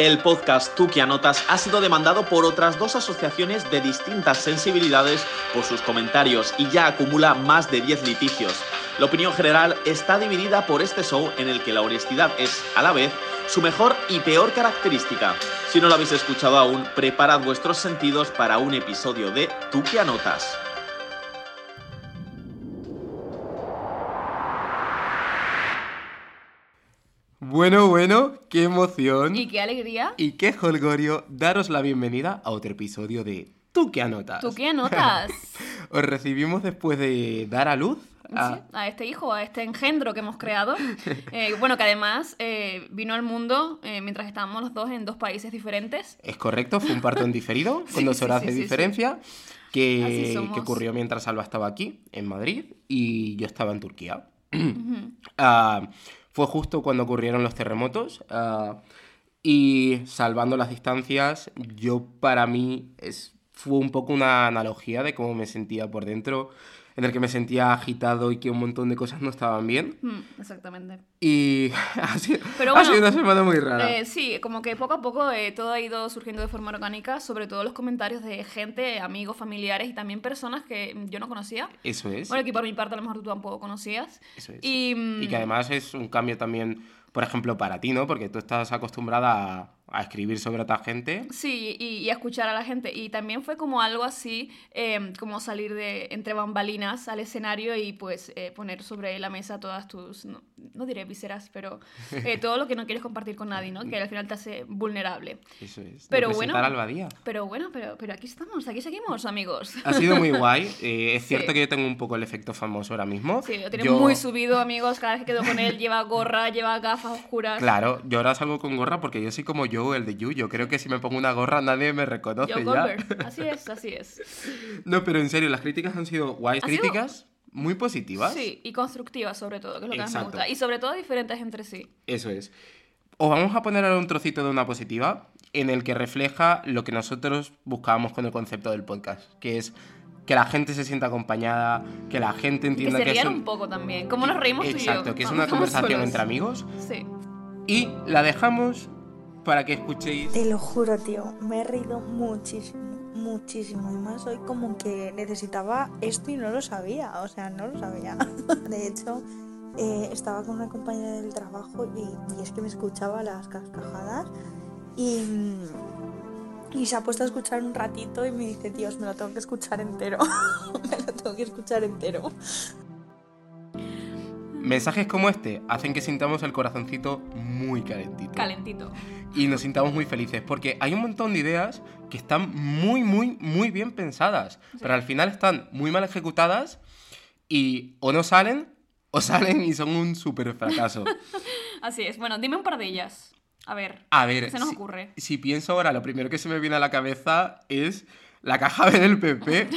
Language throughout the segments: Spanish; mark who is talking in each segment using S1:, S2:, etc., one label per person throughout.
S1: El podcast Tú que anotas ha sido demandado por otras dos asociaciones de distintas sensibilidades por sus comentarios y ya acumula más de 10 litigios. La opinión general está dividida por este show en el que la honestidad es, a la vez, su mejor y peor característica. Si no lo habéis escuchado aún, preparad vuestros sentidos para un episodio de Tú que anotas.
S2: Bueno, bueno, qué emoción.
S3: Y qué alegría.
S2: Y qué holgorio daros la bienvenida a otro episodio de Tú qué anotas.
S3: ¿Tú qué anotas?
S2: Os recibimos después de dar a luz a,
S3: Sí, a este hijo, a este engendro que hemos creado. Eh, bueno, que además eh, vino al mundo eh, mientras estábamos los dos en dos países diferentes.
S2: Es correcto, fue un parto en diferido, con
S3: Sí,
S2: dos
S3: sí,
S2: horas
S3: sí,
S2: de diferencia, que, ocurrió mientras Alba estaba aquí, en Madrid, y yo estaba en Turquía. Ah, fue justo cuando ocurrieron los terremotos. ah, y salvando las distancias, yo para mí es, fue un poco una analogía de cómo me sentía por dentro, en el que me sentía agitado y que un montón de cosas no estaban bien.
S3: Mm, exactamente.
S2: Y ha sido,
S3: Pero
S2: ha
S3: bueno,
S2: sido una semana muy rara.
S3: Eh, sí, como que poco a poco eh, todo ha ido surgiendo de forma orgánica, sobre todo los comentarios de gente, amigos, familiares y también personas que mm, yo no conocía.
S2: Eso es.
S3: Bueno, que por mi parte a lo mejor tú tampoco conocías.
S2: Eso es.
S3: Y, mm,
S2: Y que además es un cambio también, por ejemplo, para ti, ¿no? Porque tú estás acostumbrada a, a escribir sobre otra gente.
S3: Sí, y, y a escuchar a la gente. Y también fue como algo así, eh, como salir de entre bambalinas al escenario y pues eh, poner sobre la mesa todas tus, no, no diré vísceras, pero eh, todo lo que no quieres compartir con nadie, ¿no? Que al final te hace vulnerable.
S2: Eso es.
S3: Pero bueno.
S2: presentar a Alba Díaz.
S3: Pero bueno, pero, pero aquí estamos, aquí seguimos, amigos.
S2: Ha sido muy guay. Eh, es cierto
S3: Sí.
S2: que yo tengo un poco el efecto famoso ahora mismo.
S3: Sí, lo tiene
S2: Yo-
S3: muy subido, amigos. Cada vez que quedo con él lleva gorra, lleva gafas oscuras.
S2: Claro, yo ahora salgo con gorra porque yo soy como yo, el de Yu. Yo creo que si me pongo una gorra nadie me reconoce
S3: Joe
S2: ya.
S3: Así es, así es.
S2: No, pero en serio, las críticas han sido guays.
S3: Ha sido-
S2: Críticas muy positivas.
S3: Sí, y constructivas sobre todo, que es lo que más me
S2: Exacto.
S3: gusta. Y sobre todo diferentes entre sí.
S2: Eso es. Os vamos a poner ahora un trocito de una positiva en el que refleja lo que nosotros buscábamos con el concepto del podcast, que es que la gente se sienta acompañada, que la gente
S3: Y que
S2: entienda
S3: se
S2: que, es un...
S3: un poco también. Como nos reímos tú y yo.
S2: Exacto, que es una conversación
S3: solos.
S2: entre amigos
S3: Sí.
S2: y la dejamos para que escuchéis
S4: Te lo juro, tío, me he reído muchísimo, muchísimo. Además, hoy como que necesitaba esto y no lo sabía, o sea, no lo sabía. De hecho, eh, estaba con una compañera del trabajo y, y es que me escuchaba las cascajadas y, y se ha puesto a escuchar un ratito y me dice, Dios, me lo tengo que escuchar entero. me lo tengo que escuchar entero.
S2: Mensajes como este hacen que sintamos el corazoncito muy calentito.
S3: Calentito.
S2: y nos sintamos muy felices porque hay un montón de ideas que están muy, muy, muy bien pensadas, pero al final están muy mal ejecutadas y o no salen o salen y son un súper fracaso.
S3: Así es. Bueno, dime un par de ellas. A ver.
S2: A ver,
S3: ¿Qué se nos
S2: si,
S3: ocurre?
S2: si pienso ahora, lo primero que se me viene a la cabeza es la caja B del PP.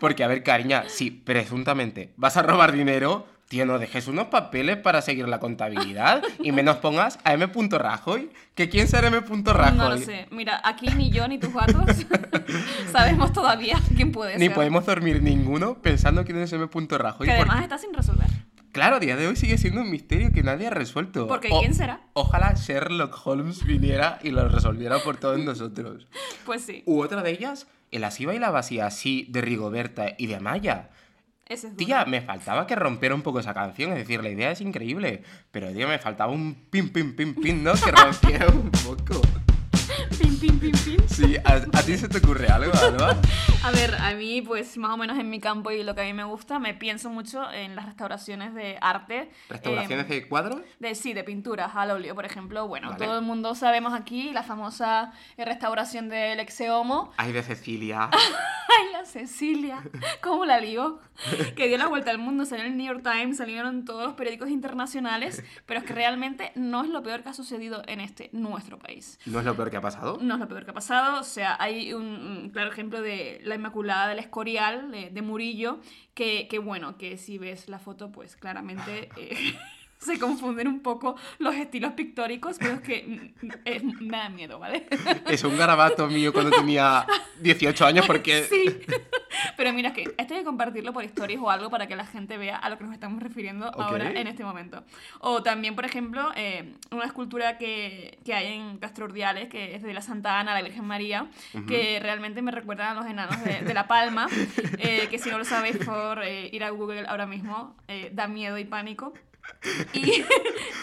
S2: Porque, a ver, cariña, si presuntamente vas a robar dinero, tío, no dejes unos papeles para seguir la contabilidad y menos pongas a M. Rajoy. ¿Que quién será M. Rajoy?
S3: No lo sé. Mira, aquí ni yo ni tus gatos sabemos todavía quién puede
S2: Ni
S3: ser.
S2: podemos dormir ninguno pensando quién es M. Rajoy.
S3: Que además
S2: porque,
S3: está sin resolver.
S2: claro, a día de hoy sigue siendo un misterio que nadie ha resuelto.
S3: Porque
S2: O-
S3: ¿quién será?
S2: Ojalá Sherlock Holmes viniera y lo resolviera por todos nosotros.
S3: Pues sí.
S2: U otra de ellas, el así bailaba así así de Rigoberta y de Amaya.
S3: Es
S2: Tía, me faltaba que rompiera un poco esa canción, es decir, la idea es increíble, pero tío, me faltaba un pim pim pim pim, ¿no? Que rompiera un poco.
S3: Pim, pim, pim.
S2: Sí, ¿a, a ti se te ocurre algo, Alba?
S3: A ver, a mí, pues más o menos en mi campo y lo que a mí me gusta, me pienso mucho en las restauraciones de arte.
S2: ¿Restauraciones
S3: eh,
S2: de cuadros?
S3: de, sí, de pinturas al óleo, por ejemplo. Bueno,
S2: Vale.
S3: todo el mundo sabemos aquí la famosa eh, restauración del Exeomo.
S2: Ay, de Cecilia.
S3: ¡Ay, la Cecilia! ¿Cómo la lió? Que dio la vuelta al mundo, salió en el New York Times, salieron todos los periódicos internacionales, pero es que realmente no es lo peor que ha sucedido en este nuestro país.
S2: ¿No es lo peor que ha pasado?
S3: No es lo peor que ha pasado, o sea, hay un, un claro ejemplo de la Inmaculada del Escorial, de, de Murillo, que, que, bueno, que si ves la foto, pues claramente eh, se confunden un poco los estilos pictóricos, pero es que eh, me da miedo, ¿vale?
S2: Es un garabato mío cuando tenía 18 años porque...
S3: Sí, Pero mira, que esto hay que compartirlo por stories o algo para que la gente vea a lo que nos estamos refiriendo ahora en este momento. O también, por ejemplo, eh, una escultura que, que hay en Castro Urdiales, que es de la Santa Ana, la Virgen María, que realmente me recuerdan a los enanos de, de La Palma, eh, que si no lo sabéis por eh, ir a Google ahora mismo, da miedo y pánico. Y,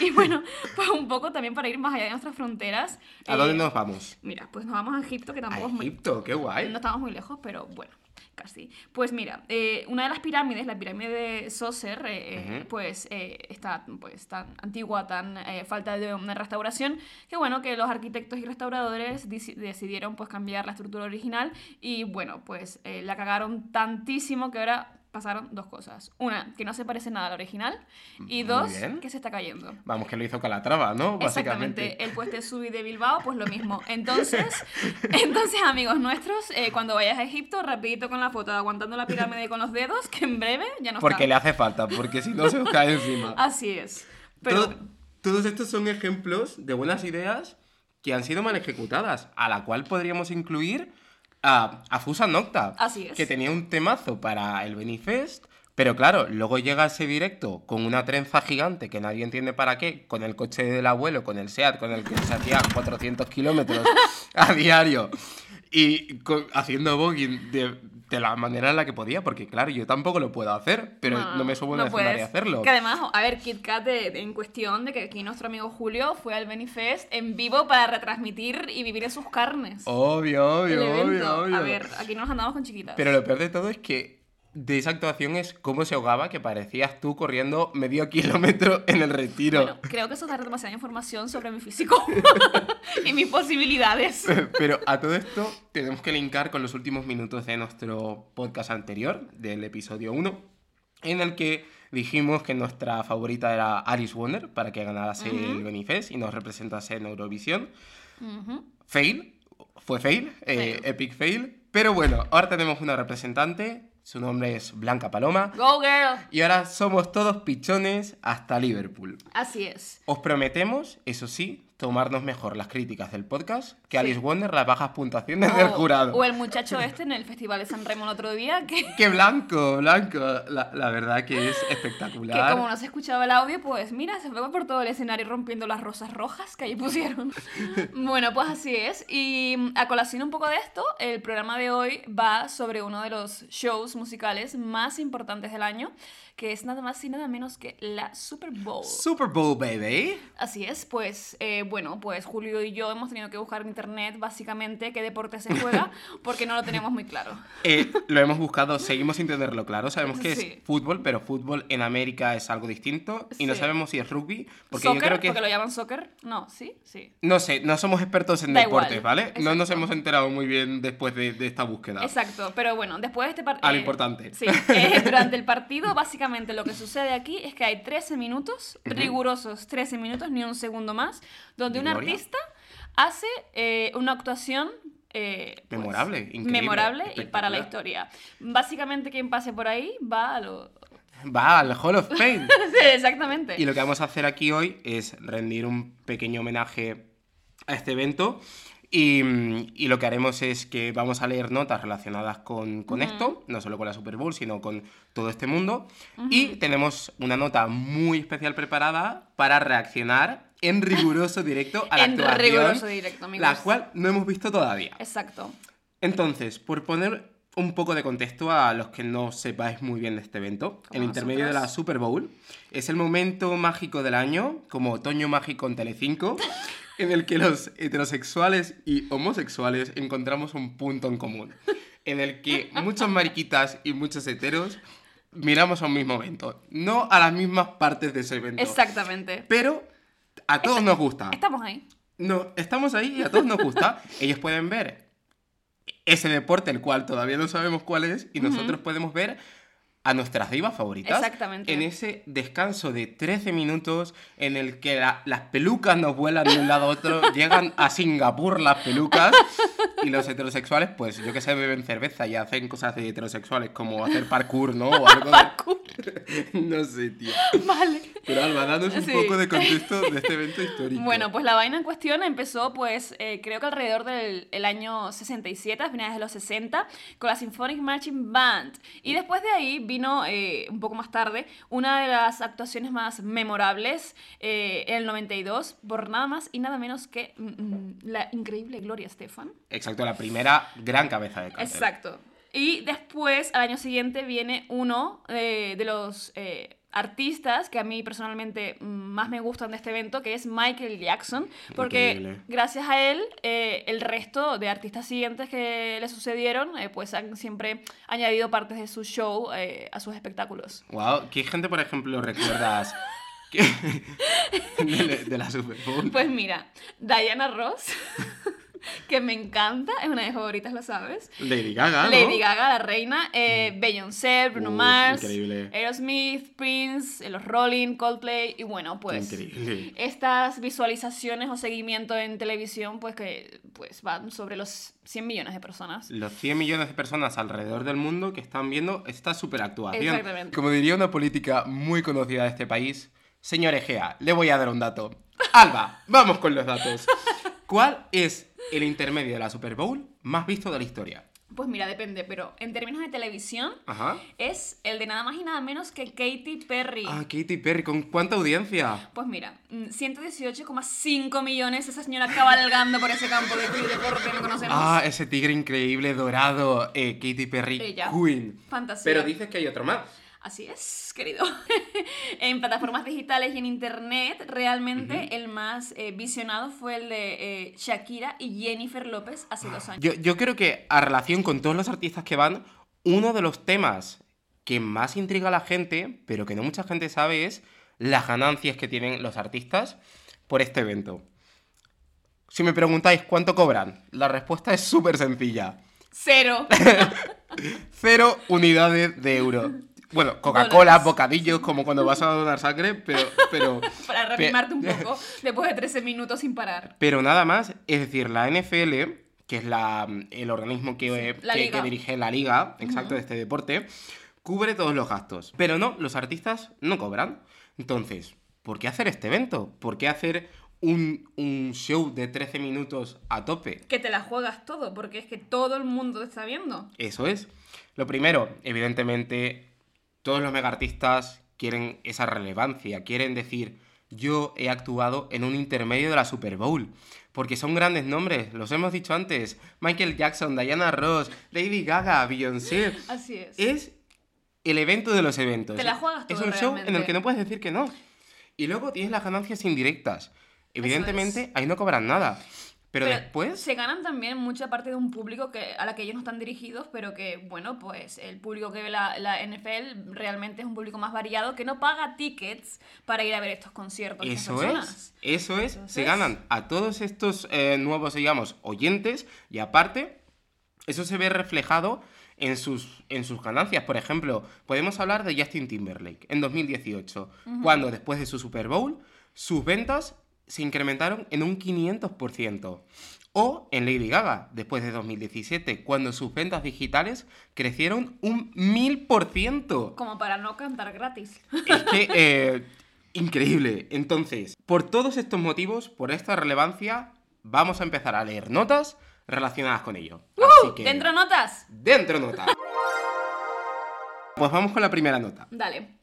S3: y bueno, pues un poco también para ir más allá de nuestras fronteras.
S2: ¿A
S3: eh,
S2: dónde nos vamos?
S3: Mira, pues nos vamos a Egipto, que
S2: A
S3: tampoco es muy...
S2: Egipto, qué guay.
S3: No estamos muy lejos, pero bueno, casi. Pues mira, eh, una de las pirámides, la pirámide de Soser, eh, eh, pues eh, está pues, tan antigua, tan falta de una restauración, que bueno, que los arquitectos y restauradores deci- decidieron pues cambiar la estructura original y bueno, pues la cagaron tantísimo que ahora pasaron dos cosas. Una, que no se parece nada al original y dos, que se está cayendo.
S2: Vamos, que lo hizo Calatrava, ¿no? Básicamente.
S3: Exactamente, el pueste Subi de Bilbao, pues lo mismo. Entonces, entonces amigos nuestros, eh, cuando vayas a Egipto, rapidito con la foto aguantando la pirámide con los dedos, que en breve ya no
S2: Porque
S3: está.
S2: le hace falta, porque si no se os cae encima.
S3: Así es. Pero
S2: Todo- todos estos son ejemplos de buenas ideas que han sido mal ejecutadas, a la cual podríamos incluir a, a Fusa Nocta,
S3: Así es.
S2: que tenía un temazo para el Benifest, pero claro, luego llega ese directo con una trenza gigante que nadie entiende para qué, con el coche del abuelo, con el SEAT, con el que se hacía 400 kilómetros a diario, y con- haciendo voguing de, de la manera en la que podía, porque claro, yo tampoco lo puedo hacer, pero no, me subo escenario a
S3: puedes.
S2: hacerlo.
S3: Que además, a ver, Kit Kat de- de- en cuestión de que aquí nuestro amigo Julio fue al Benifest en vivo para retransmitir y vivir en sus carnes.
S2: Obvio, obvio, obvio, obvio.
S3: A ver, aquí no nos andamos con chiquitas.
S2: Pero lo peor de todo es que de esa actuación es cómo se ahogaba, que parecías tú corriendo medio kilómetro en el retiro.
S3: Bueno, creo que eso es dar demasiada información sobre mi físico y mis posibilidades.
S2: Pero a todo esto tenemos que linkar con los últimos minutos de nuestro podcast anterior, del episodio 1, en el que dijimos que nuestra favorita era Alice Wonder para que ganase el Benifest y nos representase en Eurovisión.
S3: Ujú.
S2: Fail, fue fail, eh,
S3: Fail.
S2: epic fail. Pero bueno, ahora tenemos una representante, su nombre es Blanca Paloma.
S3: Go girl.
S2: Y ahora somos todos pichones hasta Liverpool.
S3: Así es.
S2: Os prometemos, eso sí, tomarnos mejor las críticas del podcast que
S3: Sí.
S2: Alice Wonder las bajas puntuaciones del jurado.
S3: O el muchacho este en el Festival de San Remo el otro día, que,
S2: ¡Qué blanco, blanco! La, la verdad que es
S3: que
S2: espectacular.
S3: como no se escuchaba el audio, pues mira, se fue por todo el escenario rompiendo las rosas rojas que ahí pusieron. bueno, pues así es. Y a colación un poco de esto, el programa de hoy va sobre uno de los shows musicales más importantes del año, que es nada más y nada menos que la Super Bowl.
S2: Super Bowl, baby.
S3: Así es, pues eh, bueno, pues Julio y yo hemos tenido que buscar en internet básicamente qué deporte se juega porque no lo tenemos muy claro.
S2: Eh, lo hemos buscado, seguimos sin tenerlo claro. Sabemos que
S3: Sí.
S2: es fútbol, pero fútbol en América es algo distinto. Y no sabemos si es rugby, porque
S3: ¿Soccer?
S2: yo creo que...
S3: ¿Porque lo llaman soccer? No, sí, sí.
S2: No sé, no somos expertos en
S3: Da
S2: deportes,
S3: igual,
S2: ¿vale? No nos hemos enterado muy bien después de, de esta búsqueda.
S3: Exacto, pero bueno, después de este partido...
S2: A lo importante.
S3: Sí, eh, durante el partido básicamente lo que sucede aquí es que hay 13 minutos, rigurosos 13 minutos, ni un segundo más, donde
S2: ¿De
S3: un artista hace eh, una actuación... eh, pues,
S2: Memorable, increíble,
S3: memorable y para la historia. Básicamente quien pase por ahí va a lo...
S2: Va al Hall of Fame.
S3: Sí, exactamente.
S2: Y lo que vamos a hacer aquí hoy es rendir un pequeño homenaje a este evento. Y, y lo que haremos es que vamos a leer notas relacionadas con, con esto, no solo con la Super Bowl, sino con todo este mundo. Y tenemos una nota muy especial preparada para reaccionar en riguroso directo a la
S3: En
S2: actuación,
S3: riguroso directo, amigos.
S2: la cual no hemos visto todavía.
S3: Exacto.
S2: Entonces, por poner un poco de contexto a los que no sepáis muy bien de este evento,
S3: Como
S2: el intermedio de la. Super Bowl es el momento mágico del año, como otoño mágico en Telecinco, en el que los heterosexuales y homosexuales encontramos un punto en común, en el que muchas mariquitas y muchos heteros miramos a un mismo evento, no a las mismas partes de ese evento,
S3: Exactamente.
S2: pero a todos nos gusta.
S3: Estamos ahí.
S2: No, estamos ahí y a todos nos gusta. Ellos pueden ver ese deporte, el cual todavía no sabemos cuál es, y nosotros podemos ver a nuestras divas favoritas.
S3: Exactamente.
S2: En ese descanso de 13 minutos en el que la- las pelucas nos vuelan de un lado a otro, llegan a Singapur las pelucas y los heterosexuales, pues yo que sé, beben cerveza y hacen cosas de heterosexuales como hacer parkour, ¿no? O algo de... no sé, tío.
S3: Vale.
S2: Pero Alba, danos un
S3: Sí.
S2: poco de contexto de este evento histórico.
S3: Bueno, pues la vaina en cuestión empezó, pues, eh, creo que alrededor del el año 67, a finales de los 60, con la Symphonic Marching Band. Y después de ahí vino, eh, un poco más tarde, una de las actuaciones más memorables eh, en el 92, por nada más y nada menos que mm, mm, la increíble Gloria Estefan.
S2: Exacto, la primera gran cabeza de cartel.
S3: Exacto. Y después, al año siguiente, viene uno eh, de los artistas que a mí personalmente mm, más me gustan de este evento, que es Michael Jackson, porque
S2: Increíble.
S3: gracias a él, eh, el resto de artistas siguientes que le sucedieron, eh, pues han siempre añadido partes de su show eh, a sus espectáculos.
S2: Wow, ¿qué gente, por ejemplo, recuerdas de, de la Super Bowl?
S3: Pues mira, Diana Ross, que me encanta, es una de mis favoritas, lo sabes.
S2: Lady Gaga, ¿no?
S3: Lady Gaga, la reina, eh, Beyoncé, Bruno Mars,
S2: increíble.
S3: Aerosmith, Prince, eh, los Rolling, Coldplay y bueno, pues
S2: Increíble.
S3: estas visualizaciones o seguimiento en televisión pues que pues van sobre los 100 millones de personas.
S2: Los 100 millones de personas alrededor del mundo que están viendo esta superactuación.
S3: Exactamente.
S2: Como diría una política muy conocida de este país, señor Egea, le voy a dar un dato. Alba, vamos con los datos. ¿Cuál es el intermedio de la Super Bowl más visto de la historia?
S3: Pues mira, depende, pero en términos de televisión
S2: Ajá.
S3: es el de nada más y nada menos que Katy Perry.
S2: Ah, Katy Perry, ¿con cuánta audiencia?
S3: Pues mira, mm, 118,5 millones esa señora cabalgando por ese campo de de deporte que conocemos.
S2: Ah, ese tigre increíble dorado, eh, Katy Perry,
S3: Ella.
S2: Queen.
S3: Fantasía.
S2: Pero dices que hay otro más.
S3: Así es, querido. en plataformas digitales y en internet, realmente el más eh, visionado fue el de eh, Shakira y Jennifer López hace dos años.
S2: Yo, yo creo que a relación con todos los artistas que van, uno de los temas que más intriga a la gente, pero que no mucha gente sabe, es las ganancias que tienen los artistas por este evento. Si me preguntáis cuánto cobran, la respuesta es súper sencilla.
S3: Cero.
S2: Cero unidades de euro. Bueno, Coca-Cola, bocadillos, como cuando vas a donar sangre, pero, pero,
S3: Para reanimarte un poco después de 13 minutos sin parar.
S2: pero nada más. Es decir, la NFL, que es la, el organismo que,
S3: liga.
S2: que dirige la liga, exacto, de este deporte, cubre todos los gastos. Pero no, los artistas no cobran. Entonces, ¿por qué hacer este evento? ¿Por qué hacer un, un show de 13 minutos a tope?
S3: Que te la juegas todo, porque es que todo el mundo te está viendo.
S2: Eso es. Lo primero, evidentemente, todos los megaartistas quieren esa relevancia, quieren decir, yo he actuado en un intermedio de la Super Bowl. Porque son grandes nombres, los hemos dicho antes. Michael Jackson, Diana Ross, Lady Gaga, Beyoncé.
S3: Así es.
S2: Es el evento de los eventos.
S3: Te la juegas
S2: Es
S3: todo
S2: un show en el que no puedes decir que no. Y luego tienes las ganancias indirectas. Evidentemente, ahí no cobran nada. Pero, después...
S3: se ganan también mucha parte de un público que, a la que ellos no están dirigidos, pero que, bueno, pues el público que ve la, la NFL realmente es un público más variado que no paga tickets para ir a ver estos conciertos.
S2: Eso
S3: personas.
S2: es, eso es. Se ganan a todos estos eh, nuevos, digamos, oyentes y aparte, eso se ve reflejado en sus, en sus ganancias. Por ejemplo, podemos hablar de Justin Timberlake en 2018, cuando después de su Super Bowl, sus ventas se incrementaron en un 500%. O en Lady Gaga, después de 2017, cuando sus ventas digitales crecieron un 1000%.
S3: Como para no cantar gratis.
S2: Es que, eh, increíble. Entonces, por todos estos motivos, por esta relevancia, vamos a empezar a leer notas relacionadas con ello. Así que,
S3: ¿Dentro notas?
S2: Dentro nota. Pues vamos con la primera nota.
S3: Dale.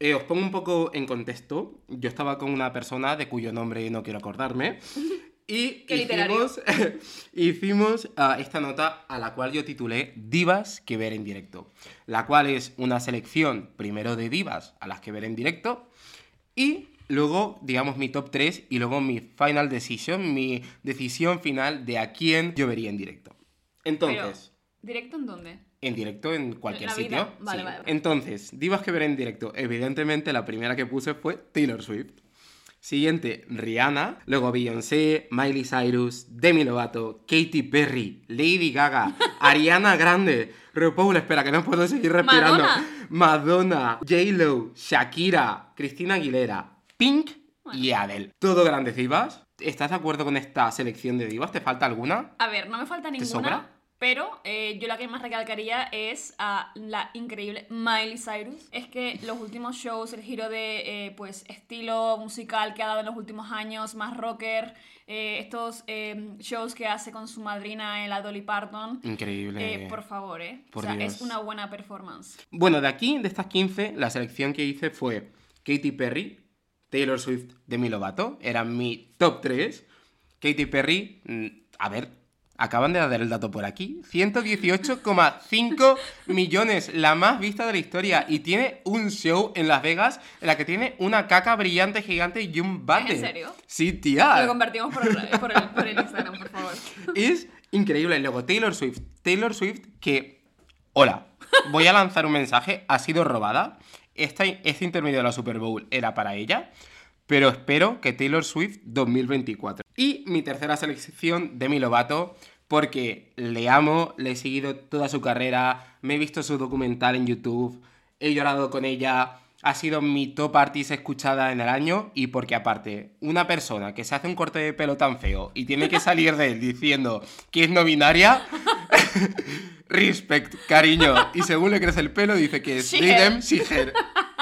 S2: Eh, os pongo un poco en contexto. Yo estaba con una persona de cuyo nombre no quiero acordarme. Y hicimos, hicimos ah, esta nota a la cual yo titulé Divas que ver en directo. La cual es una selección primero de divas a las que ver en directo y luego, digamos, mi top 3 y luego mi final decision, mi decisión final de a quién yo vería en directo. Entonces,
S3: ¿Directo en dónde?
S2: En directo en cualquier sitio.
S3: Vale,
S2: sí.
S3: vale, vale.
S2: Entonces, divas que ver en directo. Evidentemente, la primera que puse fue Taylor Swift. Siguiente, Rihanna. Luego Beyoncé, Miley Cyrus, Demi Lovato, Katy Perry, Lady Gaga, Ariana Grande, RuPaul, espera que no puedo seguir respirando.
S3: Madonna.
S2: Madonna, J-Lo, Shakira, Cristina Aguilera, Pink y Adele. Todo grandes divas. ¿Estás de acuerdo con esta selección de divas? ¿Te falta alguna?
S3: A ver, no me falta ninguna.
S2: sobra?
S3: Pero eh, yo la que más recalcaría es a la increíble Miley Cyrus. Es que los últimos shows, el giro de eh, pues estilo musical que ha dado en los últimos años, más rocker, eh, estos eh, shows que hace con su madrina la Dolly Parton.
S2: Increíble.
S3: eh, por favor, ¿eh?
S2: Por
S3: o sea,
S2: Dios.
S3: es una buena performance.
S2: Bueno, de aquí, de estas 15, la selección que hice fue Katy Perry, Taylor Swift, Demi Lovato. Eran mi top 3. Katy Perry, mm, a ver, acaban de dar el dato por aquí. 118,5 millones, la más vista de la historia. Y tiene un show en Las Vegas en la que tiene una caca brillante gigante y un bate.
S3: ¿En serio?
S2: Sí, tía.
S3: Lo convertimos por el, por el- por el Instagram, por favor.
S2: Es increíble. Luego, Taylor Swift. Taylor Swift que... Hola, voy a lanzar un mensaje. Ha sido robada. Este intermedio de la Super Bowl era para ella. Pero espero que Taylor Swift 2024. Y mi tercera selección, Demi Lovato. Porque le amo, le he seguido toda su carrera, me he visto su documental en YouTube, he llorado con ella, ha sido mi top artist escuchada en el año y porque aparte, una persona que se hace un corte de pelo tan feo y tiene que salir de él diciendo que es no binaria, respect, cariño. Y según le crece el pelo dice que es them, she, her.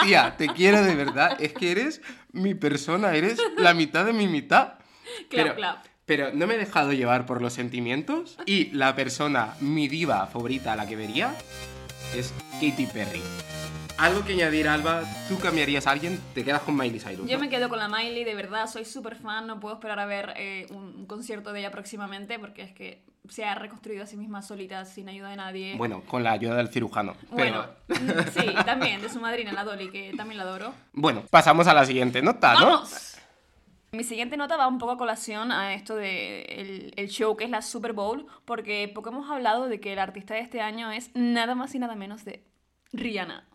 S2: Tía, te quiero de verdad, es que eres mi persona, eres la mitad de mi mitad.
S3: Clap,
S2: Pero-
S3: clap.
S2: Pero no me he dejado llevar por los sentimientos y la persona, mi diva favorita a la que vería, es Katy Perry. Algo que añadir, Alba, ¿tú cambiarías a alguien? Te quedas con Miley Cyrus.
S3: Yo
S2: ¿no?
S3: me quedo con la Miley, de verdad, soy súper fan, no puedo esperar a ver eh, un, concierto de ella próximamente porque es que se ha reconstruido a sí misma solita, sin ayuda de nadie.
S2: Bueno, con la ayuda del cirujano.
S3: Bueno,
S2: Pero...
S3: mm, sí, también, de su madrina, la Dolly, que también la adoro.
S2: Bueno, pasamos a la siguiente nota, ¿no?
S3: ¡Vamos! Mi siguiente nota va un poco a colación a esto de el, el show que es la Super Bowl, porque poco hemos hablado de que el artista de este año es nada más y nada menos de Rihanna.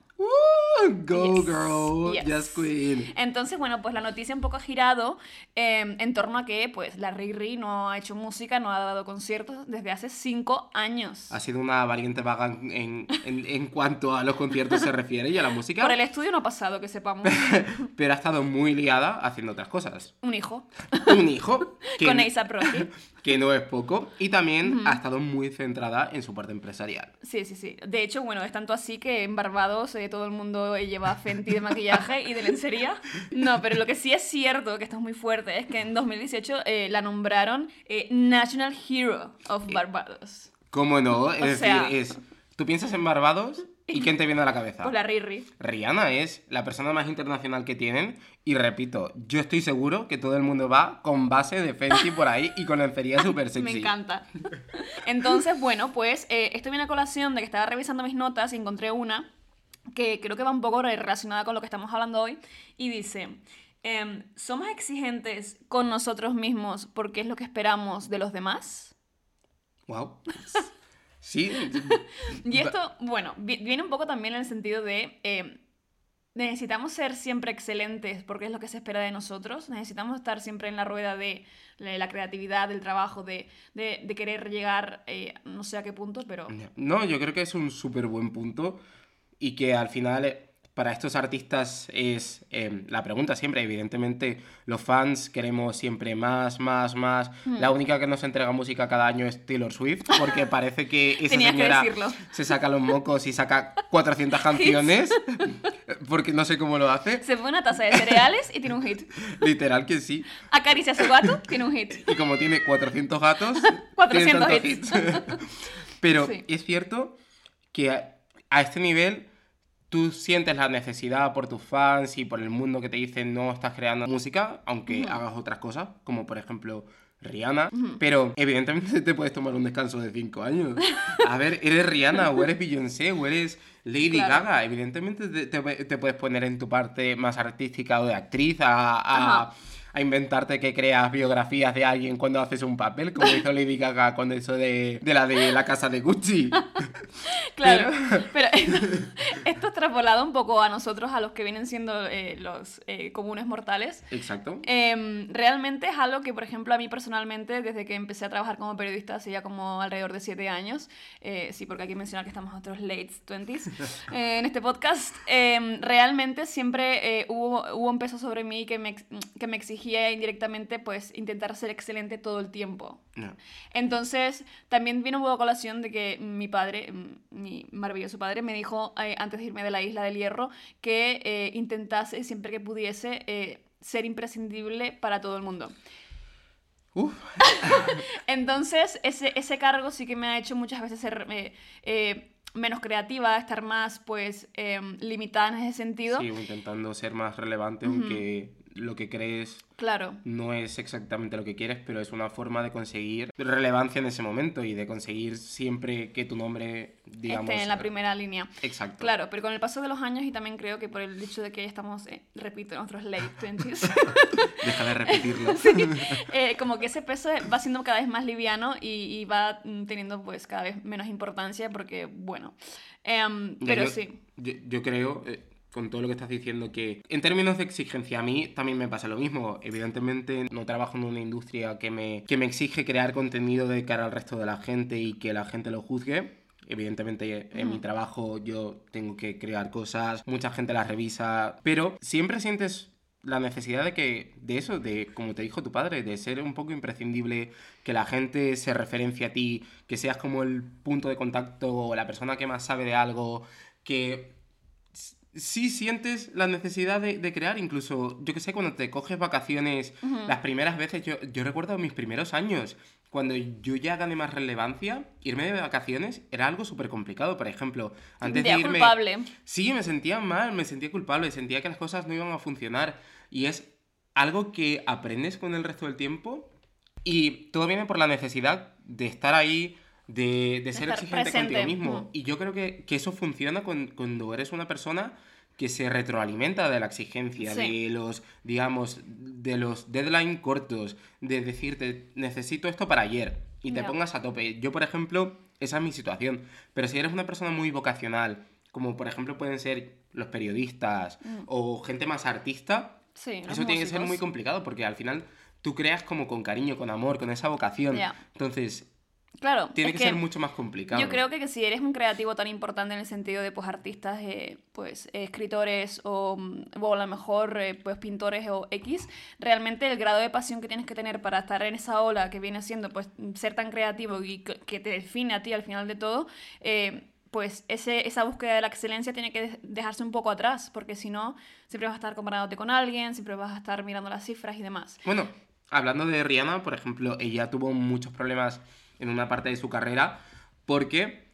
S2: Go
S3: Yes.
S2: girl,
S3: Yes.
S2: yes queen.
S3: Entonces, bueno, pues la noticia un poco ha girado eh, en torno a que pues la Riri no ha hecho música, no ha dado conciertos desde hace cinco años.
S2: Ha sido una valiente vaga en, en- en cuanto a los conciertos se refiere y a la música,
S3: Por el estudio no ha pasado, que sepamos.
S2: pero ha estado muy liada haciendo otras cosas.
S3: Un hijo.
S2: Un hijo que,
S3: Con A$AP Rocky.
S2: que no es poco y también ha estado muy centrada en su parte empresarial.
S3: Sí, sí, sí. De hecho, bueno, es tanto así que en Barbados eh, todo el mundo eh, lleva Fenty de maquillaje y de lencería. No, pero lo que sí es cierto, que esto es muy fuerte, es que en 2018 eh, la nombraron eh, National Hero of Barbados.
S2: ¿Cómo no? Es
S3: O
S2: decir,
S3: sea-
S2: es... Tú piensas en Barbados y ¿quién te viene a la cabeza?
S3: Pues la Riri.
S2: Rihanna es la persona más internacional que tienen y repito, yo estoy seguro que todo el mundo va con base de Fenty por ahí y con lencería súper sexy.
S3: Me encanta. Entonces, bueno, pues eh, esto viene a colación de que estaba revisando mis notas y encontré una que creo que va un poco relacionada con lo que estamos hablando hoy y dice, em, ¿somos exigentes con nosotros mismos porque es lo que esperamos de los demás?
S2: Wow. Sí,
S3: Y esto, bueno, vi- viene un poco también en el sentido de... em, Necesitamos ser siempre excelentes porque es lo que se espera de nosotros. Necesitamos estar siempre en la rueda de la creatividad, del trabajo, de, de- de querer llegar eh, no sé a qué punto, pero
S2: No, yo creo que es un súper buen punto y que al final eh, para estos artistas es eh, la pregunta siempre, evidentemente los fans queremos siempre más, más, más.
S3: Hmm.
S2: La única que nos entrega música cada año es Taylor Swift porque parece que esa
S3: Tenías que
S2: señora
S3: decirlo.
S2: se saca los mocos y saca 400 canciones porque no sé cómo lo hace.
S3: se pone una taza de cereales y tiene un hit.
S2: Literal que sí.
S3: Acaricia a su gato, tiene un hit.
S2: Y como tiene 400 gatos,
S3: 400
S2: tiene
S3: hits.
S2: hits. Pero
S3: Sí.
S2: es cierto que a, a este nivel tú sientes la necesidad por tus fans y por el mundo que te dicen no estás creando música, aunque hagas otras cosas, como por ejemplo Rihanna, pero evidentemente te puedes tomar un descanso de 5 años. A ver, eres Rihanna o eres Beyoncé o eres Lady
S3: Claro.
S2: Gaga, evidentemente te, te- te puedes poner en tu parte más artística o de actriz a, a-. a inventarte que creas biografías de alguien cuando haces un papel, como hizo Lady Gaga con eso de, de la de la casa de Gucci.
S3: Claro, pero esto, esto extrapolado un poco a nosotros, a los que vienen siendo eh, los eh, comunes mortales.
S2: Exacto.
S3: Em, realmente es algo que, por ejemplo, a mí personalmente, desde que empecé a trabajar como periodista hace ya como alrededor de siete años, eh, sí, porque aquí menciona que estamos en otros late 20s eh, en este podcast, em, realmente siempre eh, hubo, hubo un peso sobre mí que me, que me exigía indirectamente pues intentar ser excelente todo el tiempo.
S2: No.
S3: Entonces, también vino un poco a colación de que mi padre, mm, mi maravilloso padre, me dijo eh, antes de irme de la isla del Hierro que eh, intentase siempre que pudiese eh, ser imprescindible para todo el mundo.
S2: Uf,
S3: Entonces, ese, ese cargo sí que me ha hecho muchas veces ser eh, eh, menos creativa, estar más, pues, em, limitada en ese sentido.
S2: sí, intentando ser más relevante, aunque lo que crees
S3: Claro.
S2: no es exactamente lo que quieres, pero es una forma de conseguir relevancia en ese momento y de conseguir siempre que tu nombre, digamos...
S3: Esté en la primera línea.
S2: Exacto.
S3: Claro, pero con el paso de los años y también creo que por el hecho de que estamos, eh, repito, en otros late 20s,
S2: Deja de repetirlo.
S3: eh, como que ese peso va siendo cada vez más liviano y, y va teniendo pues cada vez menos importancia porque, bueno, em, pero
S2: yo,
S3: sí,
S2: Yo, yo creo, eh, con todo lo que estás diciendo, que en términos de exigencia a mí también me pasa lo mismo. Evidentemente no trabajo en una industria que me, que me exige crear contenido de cara al resto de la gente y que la gente lo juzgue. Evidentemente en mi trabajo yo tengo que crear cosas, mucha gente las revisa, pero siempre sientes la necesidad de que de eso, de como te dijo tu padre, de ser un poco imprescindible, que la gente se referencie a ti, que seas como el punto de contacto o la persona que más sabe de algo, que sí sientes la necesidad de, de crear, incluso, yo que sé, cuando te coges vacaciones, las primeras veces, yo, yo recuerdo mis primeros años, cuando yo ya gané más relevancia, irme de vacaciones era algo súper complicado, por ejemplo, antes de irme...
S3: culpable.
S2: Sí, me sentía mal, me sentía culpable, sentía que las cosas no iban a funcionar. Y es algo que aprendes con el resto del tiempo y todo viene por la necesidad de estar ahí, de, de ser
S3: estar
S2: exigente
S3: presente.
S2: contigo mismo. Y yo creo que, que eso funciona con- cuando eres una persona que se retroalimenta de la exigencia,
S3: Sí.
S2: de los, digamos, de los deadline cortos, de decirte, necesito esto para ayer, y te pongas a tope. Yo, por ejemplo, esa es mi situación. Pero si eres una persona muy vocacional, como por ejemplo pueden ser los periodistas o gente más artista,
S3: Mm. Sí,
S2: eso tiene que ser
S3: músicos.
S2: muy complicado porque al final tú creas como con cariño, con amor, con esa vocación. Entonces,
S3: Claro,
S2: tiene que, ser mucho más complicado.
S3: Yo creo que, que si eres un creativo tan importante en el sentido de pues artistas, eh, pues eh, escritores o, mm, o a lo mejor eh, pues pintores o X, realmente el grado de pasión que tienes que tener para estar en esa ola que viene siendo pues ser tan creativo y que te define a ti al final de todo, eh, pues ese, esa búsqueda de la excelencia tiene que de- dejarse un poco atrás, porque si no, siempre vas a estar comparándote con alguien, siempre vas a estar mirando las cifras y demás.
S2: Bueno, hablando de Rihanna, por ejemplo, ella tuvo muchos problemas en una parte de su carrera porque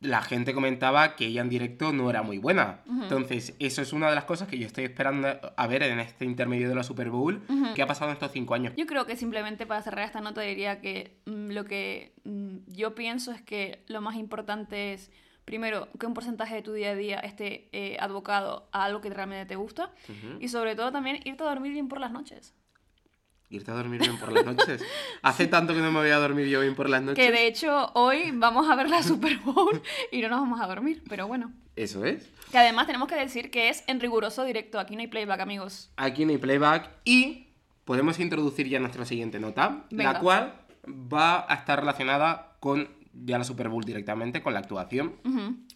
S2: la gente comentaba que ella en directo no era muy buena. Entonces, eso es una de las cosas que yo estoy esperando a ver en este intermedio de la Super Bowl, que ha pasado en estos cinco años.
S3: Yo creo que simplemente para cerrar esta nota diría que mm, lo que mm, yo pienso es que lo más importante es, primero, que un porcentaje de tu día a día esté eh, advocado a algo que realmente te gusta y sobre todo también irte a dormir bien por las noches.
S2: Irte a dormir bien por las noches. Hace tanto que no me voy a dormir yo bien por las noches.
S3: Que de hecho hoy vamos a ver la Super Bowl y no nos vamos a dormir, pero bueno.
S2: Eso es.
S3: Que además tenemos que decir que es en riguroso directo, aquí no hay playback, amigos.
S2: Aquí no hay playback y podemos introducir ya nuestra siguiente nota,
S3: Venga.
S2: la cual va a estar relacionada con ya la Super Bowl directamente, con la actuación.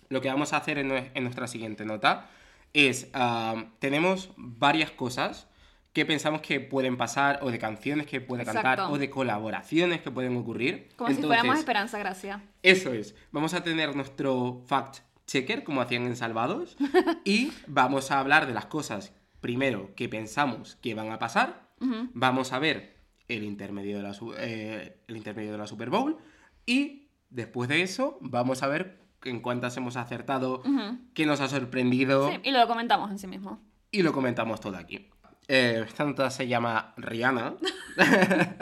S2: Lo que vamos a hacer en, en nuestra siguiente nota es, ah, tenemos varias cosas que pensamos que pueden pasar, o de canciones que puede cantar,
S3: Exacto.
S2: o de colaboraciones que pueden ocurrir.
S3: Como si
S2: Entonces,
S3: fuéramos Esperanza Gracia.
S2: Eso es. Vamos a tener nuestro fact checker, como hacían en Salvados, y vamos a hablar de las cosas, primero, que pensamos que van a pasar.
S3: Ujú.
S2: Vamos a ver el intermedio de la, eh, el intermedio de la Super Bowl. Y después de eso, vamos a ver en cuántas hemos acertado,
S3: Ujú.
S2: qué nos ha sorprendido,
S3: Sí, y lo comentamos en sí mismo.
S2: y lo comentamos todo aquí. Eh, esta nota se llama Rihanna.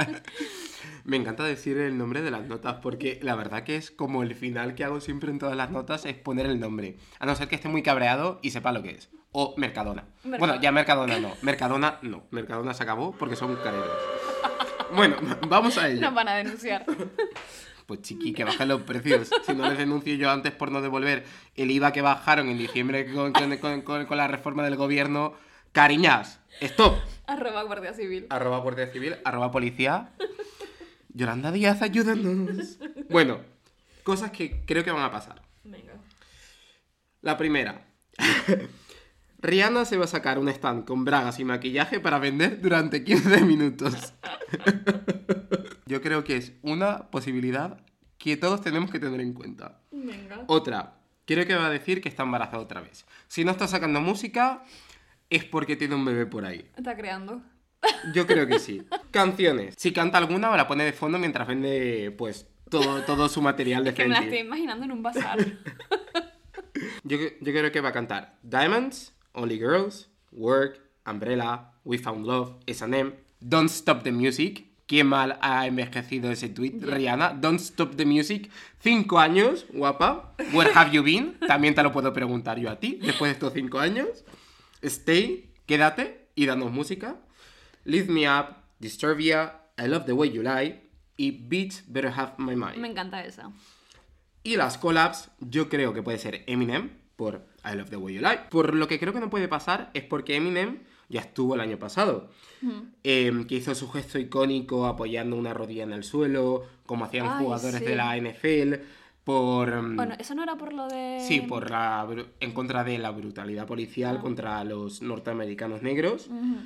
S2: Me encanta decir el nombre de las notas porque la verdad que es como el final que hago siempre en todas las notas es poner el nombre. A no ser que esté muy cabreado y sepa lo que es. o Mercadona.
S3: Mercadona.
S2: Bueno, ya Mercadona no. Mercadona no. Mercadona se acabó porque son careros. Bueno, vamos a ello.
S3: Nos van a denunciar.
S2: Pues chiqui, que bajen los precios. Si no les denuncio yo antes por no devolver el IVA que bajaron en diciembre con, con- con- con- con la reforma del gobierno. Cariñas, stop.
S3: Arroba Guardia Civil.
S2: Arroba Guardia Civil, arroba policía. Yolanda Díaz, ayúdanos. Bueno, cosas que creo que van a pasar.
S3: Venga.
S2: La primera. Rihanna se va a sacar un stand con bragas y maquillaje para vender durante 15 minutos. Yo creo que es una posibilidad que todos tenemos que tener en cuenta.
S3: Venga.
S2: Otra, creo que va a decir que está embarazada otra vez. Si no está sacando música, es porque tiene un bebé por ahí.
S3: Está creando.
S2: Yo creo que sí. Canciones. Si canta alguna, la pone de fondo mientras vende, pues, todo, todo su material de
S3: Que me la estoy imaginando en un bazar.
S2: Yo, yo creo que va a cantar Diamonds, Only Girls, Work, Umbrella, We Found Love, S&M, Don't Stop the Music. Qué mal ha envejecido ese tweet, Rihanna. Don't Stop the Music. Cinco años, guapa. Where have you been? También te lo puedo preguntar yo a ti, después de estos cinco años. Stay, quédate y danos música. Lift Me Up, Disturbia, I Love the Way You Lie y Beats Better Have My Mind.
S3: Me encanta esa.
S2: Y las collabs, yo creo que puede ser Eminem por I Love the Way You Lie. Por lo que creo que no puede pasar es porque Eminem ya estuvo el año pasado. Eh, que hizo su gesto icónico apoyando una rodilla en el suelo, como hacían
S3: Ay,
S2: jugadores
S3: sí.
S2: de la NFL, por... mm,
S3: Bueno, eso no era por lo de.
S2: Sí, por la, en contra de la brutalidad policial
S3: Ah.
S2: contra los norteamericanos negros.
S3: Ujú.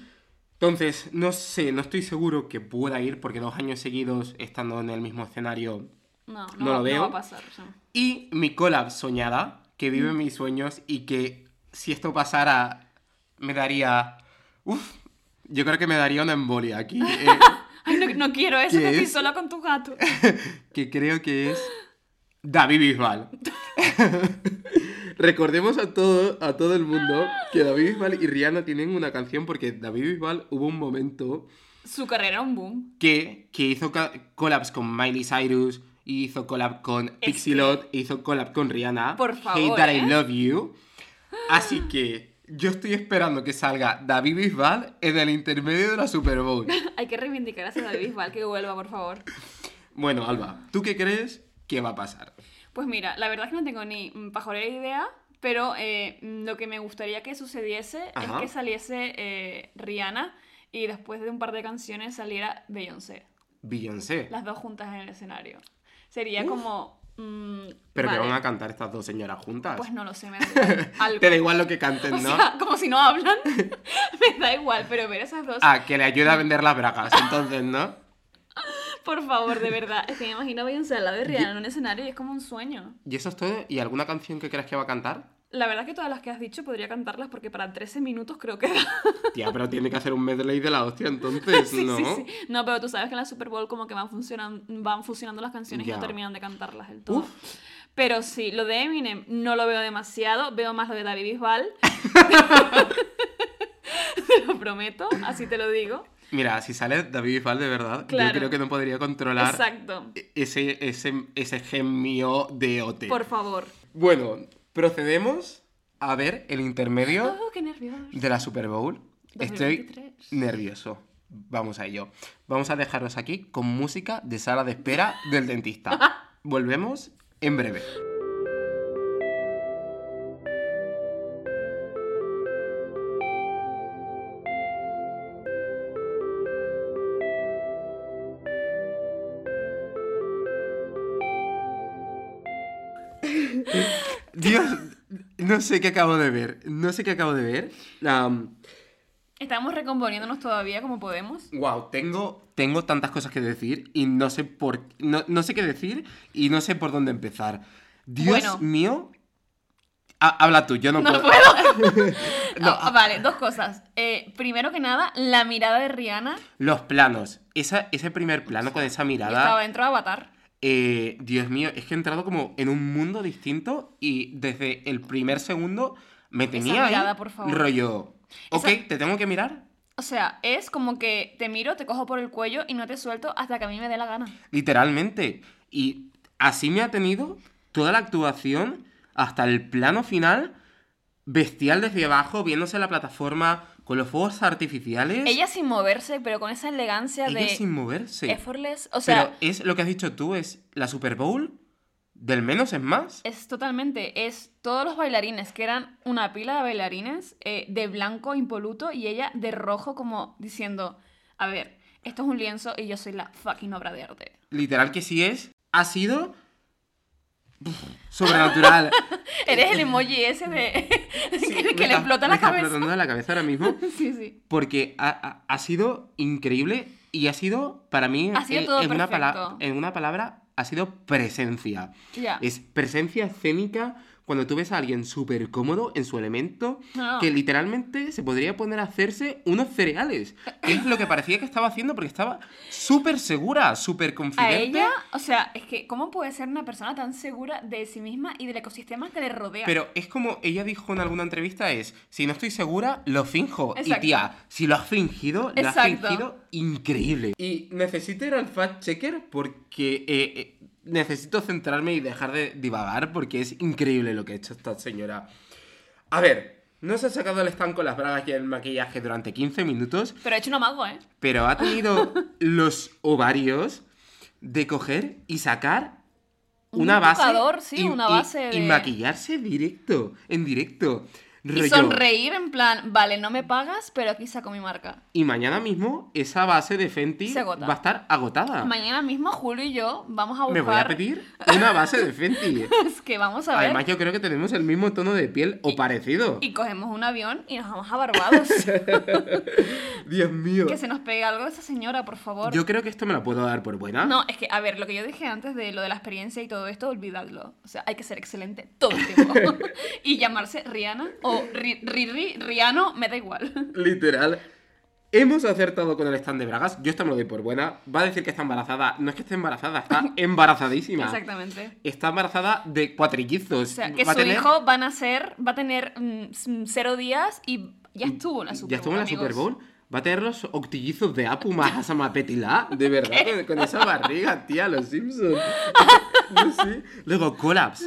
S2: Entonces, no sé, no estoy seguro que pueda ir porque dos años seguidos estando en el mismo escenario
S3: No, no,
S2: No
S3: va-
S2: lo veo.
S3: va a pasar. sea.
S2: Y mi collab soñada, que vive mis sueños y que si esto pasara me daría... Uf, yo creo que me daría una embolia aquí. eh,
S3: Ay, no, no quiero eso,
S2: ¿Qué
S3: que estoy
S2: es?
S3: sola con tu gato.
S2: que creo que es David Bisbal. Recordemos a todo, a todo el mundo que David Bisbal y Rihanna tienen una canción porque David Bisbal hubo un momento
S3: Su carrera era un boom.
S2: que, que hizo collabs con Miley Cyrus, hizo collab con
S3: Es
S2: Pixie Lott, e hizo collab con Rihanna.
S3: Por favor,
S2: Hate That I
S3: ¿eh?
S2: Love You. Así que yo estoy esperando que salga David Bisbal en el intermedio de la Super Bowl.
S3: Hay que reivindicar a ese David Bisbal que vuelva, por favor.
S2: Bueno, Alba, ¿tú qué crees que va a pasar?
S3: Pues mira, la verdad es que no tengo ni pajolera idea, pero eh, mm, lo que me gustaría que sucediese
S2: Ajá.
S3: es que saliese eh, Rihanna y después de un par de canciones saliera Beyoncé.
S2: Beyoncé.
S3: Las dos juntas en el escenario. Sería como... mm,
S2: Pero que
S3: vale,
S2: van a cantar estas dos señoras juntas.
S3: Pues no lo sé, me da igual. Algo.
S2: Te da igual lo que canten,
S3: O
S2: ¿no?
S3: sea, como si no hablan, me da igual, pero ver esas dos,
S2: Ah, que le ayuda a vender las bragas, entonces, ¿no?
S3: Por favor, de verdad. Es que me imagino Beyoncé de Rihanna en un escenario y es como un sueño.
S2: ¿Y eso es todo? ¿Y alguna canción que creas que va a cantar?
S3: La verdad que todas las que has dicho podría cantarlas porque para 13 minutos creo que da.
S2: Tía, pero tiene que hacer un medley de la hostia, entonces,
S3: Sí,
S2: ¿no?
S3: sí, sí. No, pero tú sabes que en la Super Bowl como que van, funcionan, van fusionando las canciones y no terminan de cantarlas del todo.
S2: Uf.
S3: Pero sí, lo de Eminem no lo veo demasiado, veo más lo de David Bisbal. te lo prometo, así te lo digo.
S2: Mira, si sale David Bisbal de verdad,
S3: Claro.
S2: yo creo que no podría controlar
S3: Exacto.
S2: ese, ese, ese gen mío de OT.
S3: Por favor.
S2: Bueno, procedemos a ver el intermedio
S3: Oh, qué
S2: de la Super Bowl. Estoy
S3: 2023.
S2: nervioso. Vamos a ello. Vamos a dejaros aquí con música de sala de espera del dentista. Volvemos en breve. No sé qué acabo de ver. No sé qué acabo de ver. Am,
S3: Estamos recomponiéndonos todavía como podemos.
S2: Wow, tengo, tengo tantas cosas que decir y no sé por no, no sé qué decir y no sé por dónde empezar. Dios
S3: Bueno.
S2: mío. Ha- habla tú, yo no,
S3: No
S2: puedo.
S3: puedo.
S2: No,
S3: Ah, vale, dos cosas. Eh, primero que nada, la mirada de Rihanna.
S2: Los planos. Esa, ese primer plano con esa
S3: Yo estaba
S2: mirada.
S3: dentro de Avatar.
S2: Eh, Dios mío, es que he entrado como en un mundo distinto y desde el primer segundo me tenía
S3: mirada, por favor.
S2: rollo. Ok,
S3: Esa-
S2: te tengo que mirar.
S3: O sea, es como que te miro, te cojo por el cuello y no te suelto hasta que a mí me dé la gana.
S2: Literalmente. Y así me ha tenido toda la actuación hasta el plano final. bestial desde abajo, viéndose la plataforma con los fuegos artificiales.
S3: Ella sin moverse, pero con esa elegancia
S2: Ella
S3: de
S2: sin moverse.
S3: effortless. O sea,
S2: Pero es lo que has dicho tú, es la Super Bowl del menos es más.
S3: es totalmente, es todos los bailarines, que eran una pila de bailarines, eh, de blanco impoluto y ella de rojo como diciendo, a ver, esto es un lienzo y yo soy la fucking obra de arte.
S2: Literal que sí es. Ha sido. Sobrenatural.
S3: Eres el emoji ese de
S2: Sí,
S3: que, le explota
S2: me
S3: la
S2: está
S3: cabeza.
S2: explotando la cabeza ahora mismo.
S3: Sí, sí.
S2: Porque ha, ha- sido increíble y ha sido, para mí,
S3: Ha sido
S2: en,
S3: todo
S2: en una en una palabra, ha sido presencia.
S3: Ya.
S2: Es presencia escénica cuando tú ves a alguien súper cómodo en su elemento,
S3: No.
S2: que literalmente se podría poner a hacerse unos cereales. Que es lo que parecía que estaba haciendo porque estaba súper segura, súper
S3: A
S2: confidente.
S3: ella, o sea, es que ¿cómo puede ser una persona tan segura de sí misma y del ecosistema que le rodea?
S2: Pero es como ella dijo en alguna entrevista es, si no estoy segura, lo finjo. Y
S3: Exacto.
S2: tía, si lo has fingido, lo has
S3: Exacto.
S2: fingido increíble. Y necesito ir al fact checker porque eh, eh, necesito centrarme y dejar de divagar porque es increíble lo que ha hecho esta señora. A ver, no se ha sacado el stand con las bragas y el maquillaje durante 15 minutos,
S3: Pero ha hecho un amago, ¿eh?
S2: pero ha tenido los ovarios de coger y sacar
S3: Un
S2: una base.
S3: tocador, sí,
S2: y,
S3: una
S2: y-
S3: base
S2: y
S3: de-
S2: maquillarse directo, en directo.
S3: Y sonreír en plan, vale, no me pagas, pero aquí saco mi marca.
S2: Y mañana mismo esa base de Fenty va a estar agotada.
S3: Mañana mismo Julio y yo vamos a
S2: Ah. Me
S3: buscar...
S2: voy a pedir una base de Fenty.
S3: Es que vamos a ver.
S2: Además, yo creo que tenemos el mismo tono de piel o parecido.
S3: Y cogemos un avión y nos vamos a Barbados.
S2: Dios mío.
S3: que se nos pegue algo de esa señora, por favor.
S2: Yo creo que esto me lo puedo dar por buena.
S3: No, es que, a ver, lo que yo dije antes de lo de la experiencia y todo esto, olvidadlo. O sea, hay que ser excelente todo el tiempo. y llamarse Rihanna o Ri- Riri, Riano, me da igual.
S2: Literal. Hemos acertado con el stand de Bragas. Yo esto me lo doy por buena. Va a decir que está embarazada. No es que esté embarazada, está embarazadísima.
S3: Exactamente.
S2: Está embarazada de cuatrillizos.
S3: O sea, que su
S2: tener-
S3: hijo va a nacer, va a tener mm, cero días y ya estuvo en la Super
S2: Ya estuvo en la
S3: Bowl,
S2: Super
S3: amigos.
S2: Bowl. Va a tener los octillizos de Apu más Petila. De verdad, con, con esa barriga, tía, los Simpsons. No sé. Luego, collabs.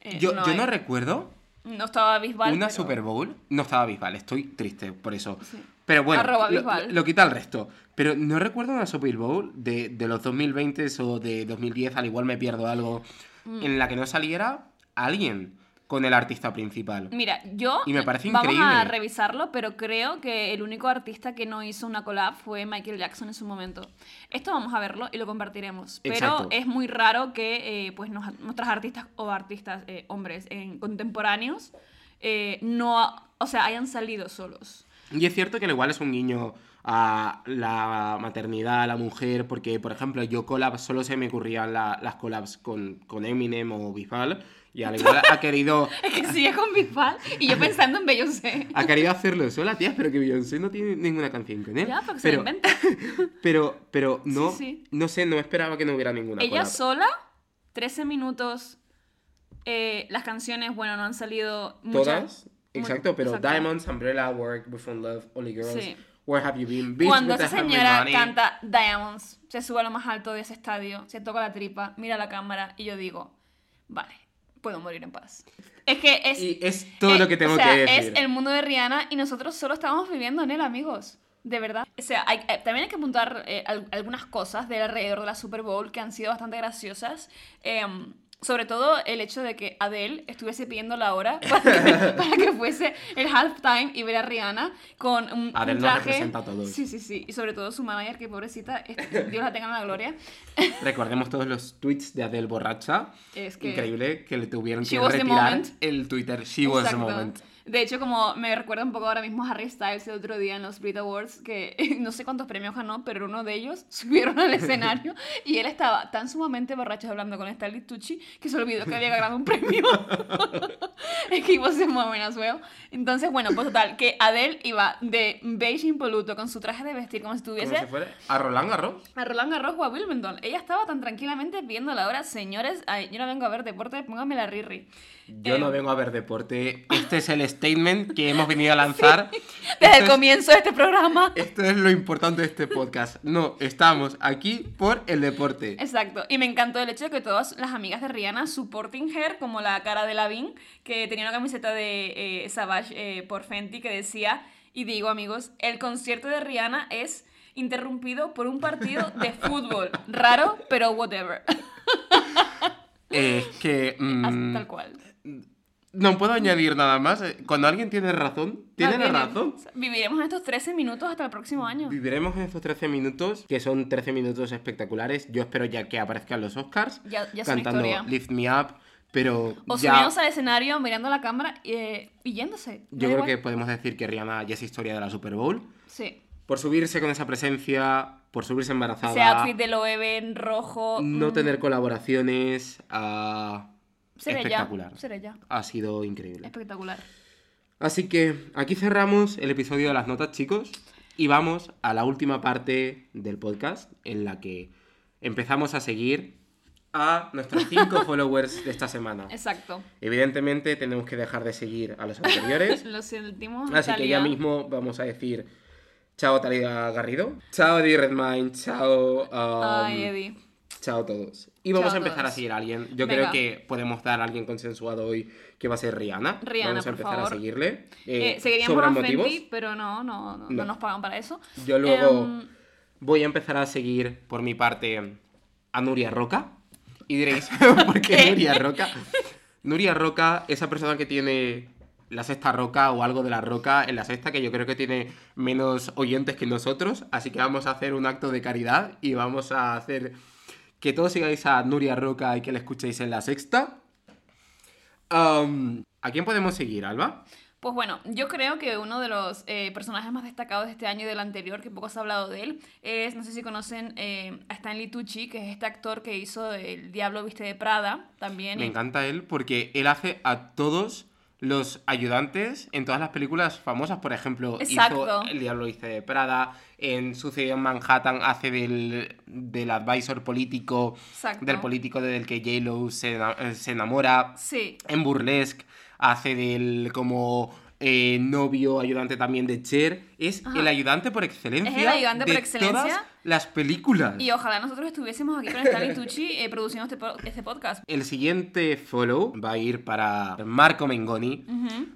S3: Eh,
S2: Yo
S3: no
S2: yo no recuerdo
S3: No estaba Bisbal.
S2: una
S3: pero-
S2: Super Bowl. No estaba Bisbal, estoy triste por eso. Pero bueno,
S3: Arroba
S2: lo, lo quita el resto. Pero no recuerdo una Super Bowl de, de los 2020 o de 2010, al igual me pierdo algo,
S3: Mm.
S2: en la que no saliera alguien con el artista principal.
S3: Mira, yo.
S2: Y me parece
S3: Vamos a
S2: increíble.
S3: revisarlo, pero creo que el único artista que no hizo una collab fue Michael Jackson en su momento. Esto vamos a verlo y lo compartiremos. Pero
S2: Exacto.
S3: es muy raro que eh, pues nos- nuestros artistas o artistas, eh, hombres en contemporáneos, eh, no. O sea, hayan salido solos.
S2: Y es cierto que al igual es un guiño a la maternidad, a la mujer, porque, por ejemplo, yo collabs solo se me ocurrían la- las collabs con, con Eminem o Bisbal, y al igual ha querido,
S3: Es que sigue con Bisbal y yo pensando en Beyoncé.
S2: ha querido hacerlo sola, tía, pero que Beyoncé no tiene ninguna canción con él.
S3: Ya, porque se lo
S2: pero,
S3: inventa.
S2: pero, pero no,
S3: Sí, sí.
S2: no sé, no esperaba que no hubiera ninguna
S3: Ella sola, 13 minutos. eh, las canciones, bueno, no han salido muchas.
S2: Todas, exacto, pero
S3: exacto.
S2: Diamonds, Umbrella, Work, We Found Love, Only Girls,
S3: Sí.
S2: Where Have You Been, Bitch
S3: Cuando esa señora canta Diamonds, se sube a lo más alto de ese estadio, se toca la tripa, mira la cámara y yo digo, vale, puedo morir en paz. Es que es...
S2: Y es todo
S3: eh,
S2: lo que tengo
S3: o sea,
S2: que decir.
S3: Es el mundo de Rihanna y nosotros solo estamos viviendo en él, amigos. De verdad. O sea, hay- eh, también hay que apuntar eh, al- algunas cosas de alrededor de la Super Bowl que han sido bastante graciosas. Em, sobre todo el hecho de que Adele estuviese pidiendo la hora para que, para que fuese el halftime y ver a Rihanna con un, un
S2: Adele nos
S3: traje.
S2: representa a todos.
S3: Sí, sí, sí. Y sobre todo su manager, que pobrecita, Dios la tenga en la gloria.
S2: Recordemos todos los tweets de Adele borracha.
S3: Es que-
S2: Increíble que le tuvieron
S3: She
S2: que retirar el Twitter She was the
S3: Exacto.
S2: moment.
S3: De hecho, como me recuerda un poco ahora mismo a Harry Styles el otro día en los Brit Awards, que no sé cuántos premios ganó, pero uno de ellos subieron al escenario y él estaba tan sumamente borracho hablando con Stanley Tucci que se olvidó que había ganado un premio. es que iba a ser well. Entonces, bueno, pues total, que Adele iba de beige impoluto con su traje de vestir como si
S2: Como
S3: estuviese
S2: si fuera a Roland Garros.
S3: a Roland Garros o a Wimbledon. Ella estaba tan tranquilamente viendo la hora, señores, ay, yo no vengo a ver deporte, póngame la Riri.
S2: Yo no
S3: Eh,
S2: vengo a ver deporte. Este es el statement que hemos venido a lanzar.
S3: Desde
S2: Esto
S3: el
S2: es-
S3: comienzo de este programa.
S2: Esto es lo importante de este podcast. No, estamos aquí por el deporte.
S3: Exacto. Y me encantó el hecho de que todas las amigas de Rihanna supporting her, como la cara de Lavín, que tenía una camiseta de eh, Savage eh, por Fenty que decía, y digo amigos, el concierto de Rihanna es interrumpido por un partido de fútbol. Raro, pero whatever.
S2: Es que... mm,
S3: Tal cual.
S2: No puedo añadir nada más. Eh, Cuando alguien tiene razón, tiene
S3: No,
S2: la razón.
S3: Viviremos en estos 13 minutos hasta el próximo año.
S2: Viviremos en estos 13 minutos, que son 13 minutos espectaculares. Yo espero ya que aparezcan los Oscars
S3: Ya- ya son
S2: cantando. Lift Me Up, pero
S3: O
S2: ya
S3: al escenario, mirando la cámara eh, y yéndose.
S2: Yo creo
S3: igual.
S2: que podemos decir que Rihanna ya es historia de la Super Bowl.
S3: Sí.
S2: Por subirse con esa presencia, por subirse embarazada,
S3: Ese outfit de Loewe en rojo.
S2: no
S3: mm,
S2: tener colaboraciones, ah,
S3: seré
S2: espectacular.
S3: Ya, seré ya.
S2: Ha sido increíble.
S3: Espectacular.
S2: Así que aquí cerramos el episodio de las notas, chicos, y vamos a la última parte del podcast en la que empezamos a seguir a nuestros cinco followers de esta semana.
S3: Exacto.
S2: Evidentemente tenemos que dejar de seguir a los anteriores,
S3: Lo sentimos.
S2: así que ya mismo vamos a decir chao Talía Garrido, chao Eddie Redmayne, chao... um,
S3: Ay, Eddie.
S2: Chao a todos. Y vamos
S3: Chao
S2: a empezar a seguir a alguien. Yo
S3: Venga.
S2: creo que podemos dar a alguien consensuado hoy que va a ser Rihanna.
S3: Rihanna,
S2: vamos a
S3: por
S2: empezar
S3: favor.
S2: a seguirle.
S3: Eh,
S2: Eh,
S3: seguiríamos
S2: ¿sobran
S3: a
S2: motivos?
S3: Fenty, pero no, no, no, no
S2: No.
S3: nos pagan para eso.
S2: Yo luego
S3: Em,
S2: voy a empezar a seguir por mi parte a Nuria Roca. Y diréis, ¿por ¿Qué? Nuria Roca? Nuria Roca, esa persona que tiene la sexta roca o algo de la roca en la sexta, que yo creo que tiene menos oyentes que nosotros. Así que vamos a hacer un acto de caridad y vamos a hacer que todos sigáis a Nuria Roca y que la escuchéis en la sexta. ¿A quién podemos seguir, Alba?
S3: Pues bueno, yo creo que uno de los eh, personajes más destacados de este año y del anterior, que poco se ha hablado de él, es, no sé si conocen eh, a Stanley Tucci, que es este actor que hizo El Diablo Viste de Prada, también.
S2: Me encanta él porque él hace a todos los ayudantes en todas las películas famosas. Por ejemplo,
S3: Exacto.
S2: hizo El Diablo Viste de Prada, en Sucedió en Manhattan hace del, del advisor político,
S3: Exacto.
S2: del político del que J-Lo se, eh, se enamora.
S3: Sí,
S2: En Burlesque hace del como eh, novio ayudante también de Cher. Es
S3: Ajá.
S2: el ayudante por excelencia.
S3: Es el ayudante por
S2: de
S3: excelencia.
S2: Todas las películas.
S3: y ojalá nosotros estuviésemos aquí con Stanley Tucci eh, produciendo este, po- este podcast.
S2: El siguiente follow va a ir para Marco Mengoni.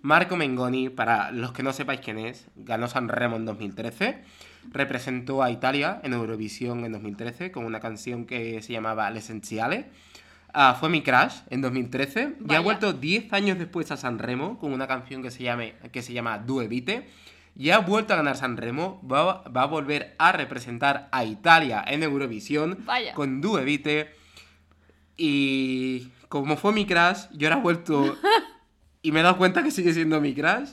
S2: Marco Mengoni, para los que no sepáis quién es, ganó San Remo en 2013. Representó a Italia en Eurovisión en 2013 con una canción que se llamaba L'Essenziale. Ah, fue mi crush en 2013 y
S3: Vaya.
S2: ha vuelto 10 años después a San Remo con una canción que se, llame, que se llama Due Vite. Y ha vuelto a ganar San Remo, va, va a volver a representar a Italia en Eurovisión
S3: Vaya.
S2: con Due Vite. Y como fue mi crush, yo ahora he vuelto y me he dado cuenta que sigue siendo mi crush.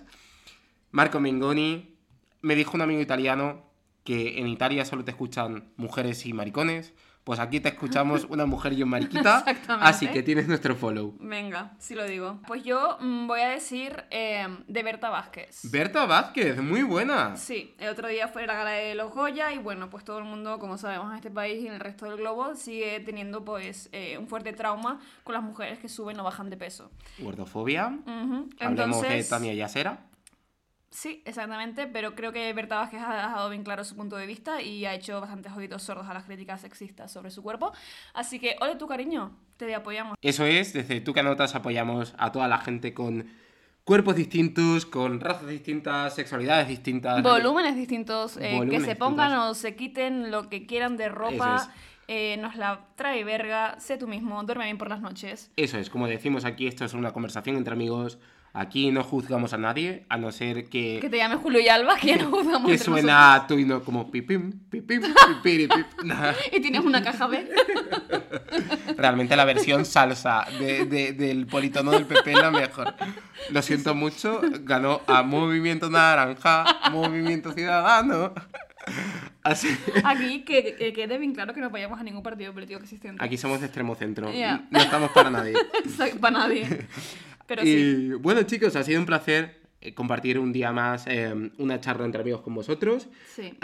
S2: Marco Mengoni me dijo un amigo italiano que en Italia solo te escuchan mujeres y maricones. Pues aquí te escuchamos una mujer y un mariquita.
S3: Exactamente.
S2: Así que tienes nuestro follow.
S3: Venga, sí lo digo. Pues yo mm, voy a decir eh, de Berta Vázquez.
S2: Berta Vázquez, muy buena.
S3: Sí, el otro día fue la gala de los Goya y bueno, pues todo el mundo, como sabemos en este país y en el resto del globo, sigue teniendo pues eh, un fuerte trauma con las mujeres que suben o bajan de peso.
S2: Gordofobia.
S3: Ujú.
S2: Hablemos de Tania Yasera.
S3: Sí, exactamente, pero creo que Berta Vázquez ha dejado bien claro su punto de vista y ha hecho bastantes oídos sordos a las críticas sexistas sobre su cuerpo. Así que, ole tu cariño, te apoyamos.
S2: Eso es, desde Tú que Anotas apoyamos a toda la gente con cuerpos distintos, con razas distintas, sexualidades distintas.
S3: Volúmenes distintos, eh, que se pongan o se quiten lo que quieran de ropa. Eh, nos la trae verga, sé tú mismo, duerme bien por las noches.
S2: Eso es, como decimos aquí, esto es una conversación entre amigos. Aquí no juzgamos a nadie, a no ser que,
S3: Que te llame Julio y Alba, que no juzgamos
S2: que suena a tú y no como pipim, pipim, pipiripip.
S3: Y tienes una caja B.
S2: Realmente la versión salsa de- de- del politono del PP es la mejor. Lo siento mucho, ganó a Movimiento Naranja, Movimiento Ciudadano. Así.
S3: Aquí que, que quede bien claro que no apoyamos a ningún partido político existente.
S2: Aquí somos de extremo centro,
S3: Ya.
S2: no estamos para nadie.
S3: Para nadie. Pero sí.
S2: Y bueno, chicos, ha sido un placer eh, compartir un día más eh, una charla entre amigos con vosotros.
S3: Sí.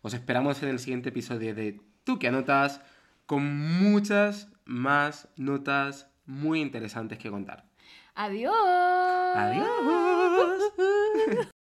S2: Os esperamos en el siguiente episodio de Tú que anotas con muchas más notas muy interesantes que contar.
S3: Adiós.
S2: Adiós.